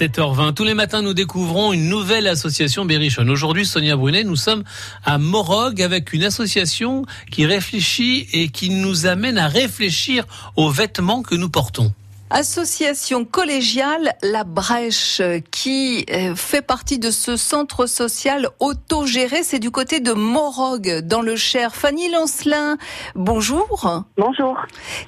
7h20. Tous les matins, nous découvrons une nouvelle association berrichonne. Aujourd'hui, Sonia Brunet, nous sommes à Morog avec une association qui réfléchit et qui nous amène à réfléchir aux vêtements que nous portons. Association collégiale La Brèche qui euh, fait partie de ce centre social autogéré. C'est du côté de Morog dans le Cher. Fanny Lancelin, bonjour. Bonjour.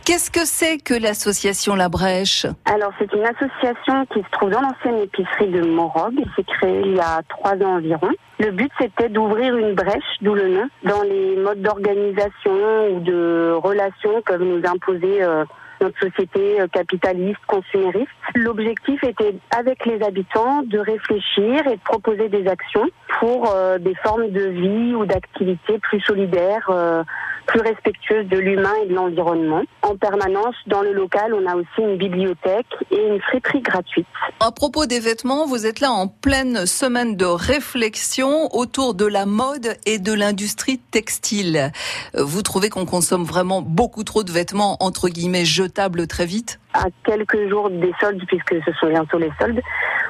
Qu'est-ce que c'est que l'association La Brèche? Alors c'est une association qui se trouve dans l'ancienne épicerie de Morog. Elle s'est créée il y a trois ans environ. Le but c'était d'ouvrir une brèche, d'où le nom, dans les modes d'organisation ou de relations que nous imposer euh, notre société euh, capitaliste, consumériste. L'objectif était, avec les habitants, de réfléchir et de proposer des actions pour euh, des formes de vie ou d'activités plus solidaires, euh, plus respectueuses de l'humain et de l'environnement. En permanence, dans le local, on a aussi une bibliothèque et une friperie gratuite. À propos des vêtements, vous êtes là en pleine semaine de réflexion autour de la mode et de l'industrie textile. Vous trouvez qu'on consomme vraiment beaucoup trop de vêtements, entre guillemets, jetables très vite? À quelques jours des soldes, puisque ce sont bientôt les soldes,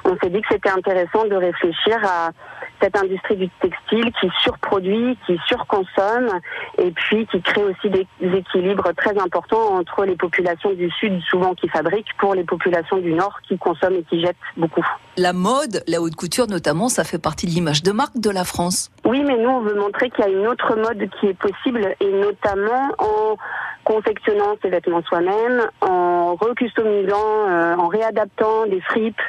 on s'est dit que c'était intéressant de réfléchir à cette industrie du textile qui surproduit, qui surconsomme et puis qui crée aussi des équilibres très importants entre les populations du Sud, souvent qui fabriquent, pour les populations du Nord qui consomment et qui jettent beaucoup. La mode, la haute couture notamment, ça fait partie de l'image de marque de la France. Oui, mais nous, on veut montrer qu'il y a une autre mode qui est possible et notamment en confectionnant ses vêtements soi-même, en recustomisant, euh, en réadaptant des fripes.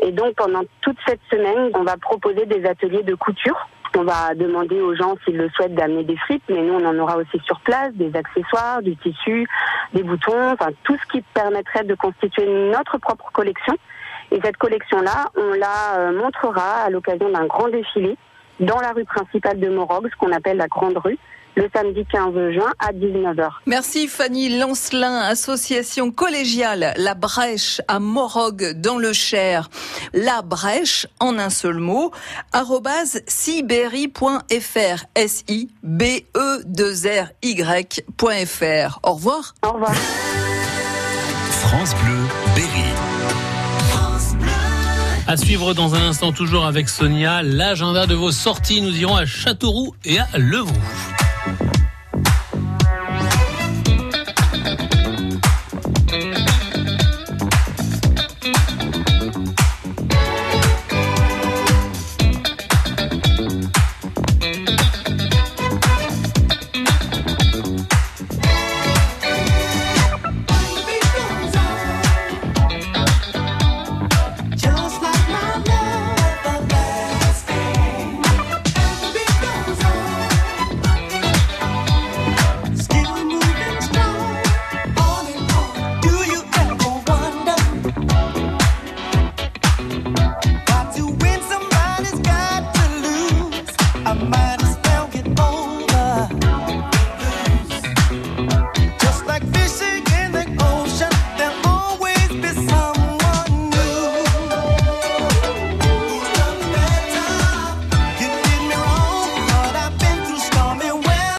Et donc pendant toute cette semaine, on va proposer des ateliers de couture. On va demander aux gens s'ils le souhaitent d'amener des fripes, mais nous on en aura aussi sur place, des accessoires, du tissu, des boutons, enfin tout ce qui permettrait de constituer notre propre collection. Et cette collection-là, on la euh, montrera à l'occasion d'un grand défilé dans la rue principale de Morog, ce qu'on appelle la Grande Rue, le samedi 15 juin à 19h. Merci Fanny Lancelin, association collégiale La Brèche à Morog dans le Cher. La Brèche en un seul mot, arrobase siberi.fr, S-I-B-E-2-R-Y.fr. Au revoir. Au revoir. France Bleu, Berry. À suivre dans un instant, toujours avec Sonia, l'agenda de vos sorties. Nous irons à Châteauroux et à Levroux.